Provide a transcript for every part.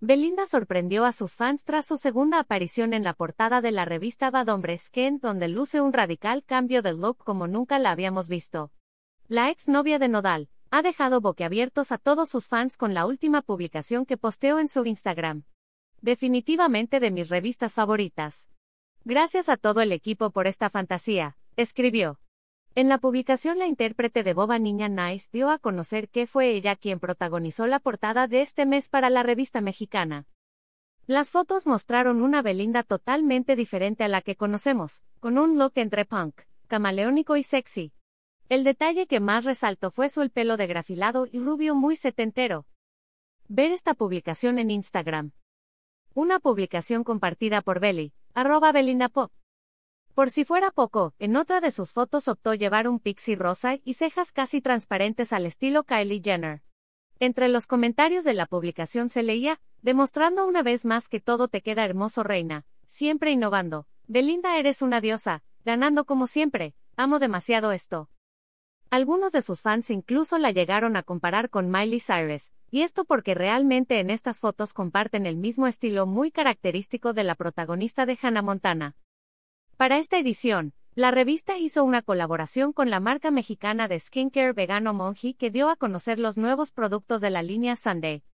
Belinda sorprendió a sus fans tras su segunda aparición en la portada de la revista Bad Hombres Ken, donde luce un radical cambio de look como nunca la habíamos visto. La ex novia de Nodal ha dejado boquiabiertos a todos sus fans con la última publicación que posteó en su Instagram. Definitivamente de mis revistas favoritas. Gracias a todo el equipo por esta fantasía, escribió. En la publicación la intérprete de Boba Niña Nice dio a conocer que fue ella quien protagonizó la portada de este mes para la revista mexicana. Las fotos mostraron una Belinda totalmente diferente a la que conocemos, con un look entre punk, camaleónico y sexy. El detalle que más resaltó fue su el pelo de grafilado y rubio muy setentero. Ver esta publicación en Instagram. Una publicación compartida por Belly, arroba Belinda Pop. Por si fuera poco, en otra de sus fotos optó llevar un pixie rosa y cejas casi transparentes al estilo Kylie Jenner. Entre los comentarios de la publicación se leía, demostrando una vez más que todo te queda hermoso reina, siempre innovando. Belinda eres una diosa, ganando como siempre, amo demasiado esto. Algunos de sus fans incluso la llegaron a comparar con Miley Cyrus, y esto porque realmente en estas fotos comparten el mismo estilo muy característico de la protagonista de Hannah Montana. Para esta edición, la revista hizo una colaboración con la marca mexicana de skincare vegano Monji que dio a conocer los nuevos productos de la línea Sunday.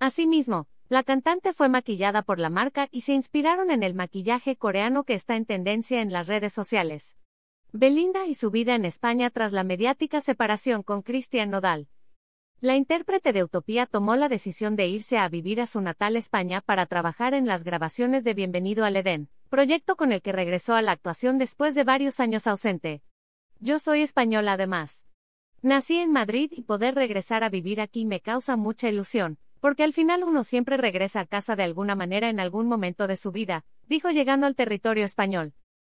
Asimismo, la cantante fue maquillada por la marca y se inspiraron en el maquillaje coreano que está en tendencia en las redes sociales. Belinda y su vida en España tras la mediática separación con Cristian Nodal. La intérprete de Utopía tomó la decisión de irse a vivir a su natal España para trabajar en las grabaciones de Bienvenido al Edén, proyecto con el que regresó a la actuación después de varios años ausente. Yo soy española además. Nací en Madrid y poder regresar a vivir aquí me causa mucha ilusión, porque al final uno siempre regresa a casa de alguna manera en algún momento de su vida, dijo llegando al territorio español.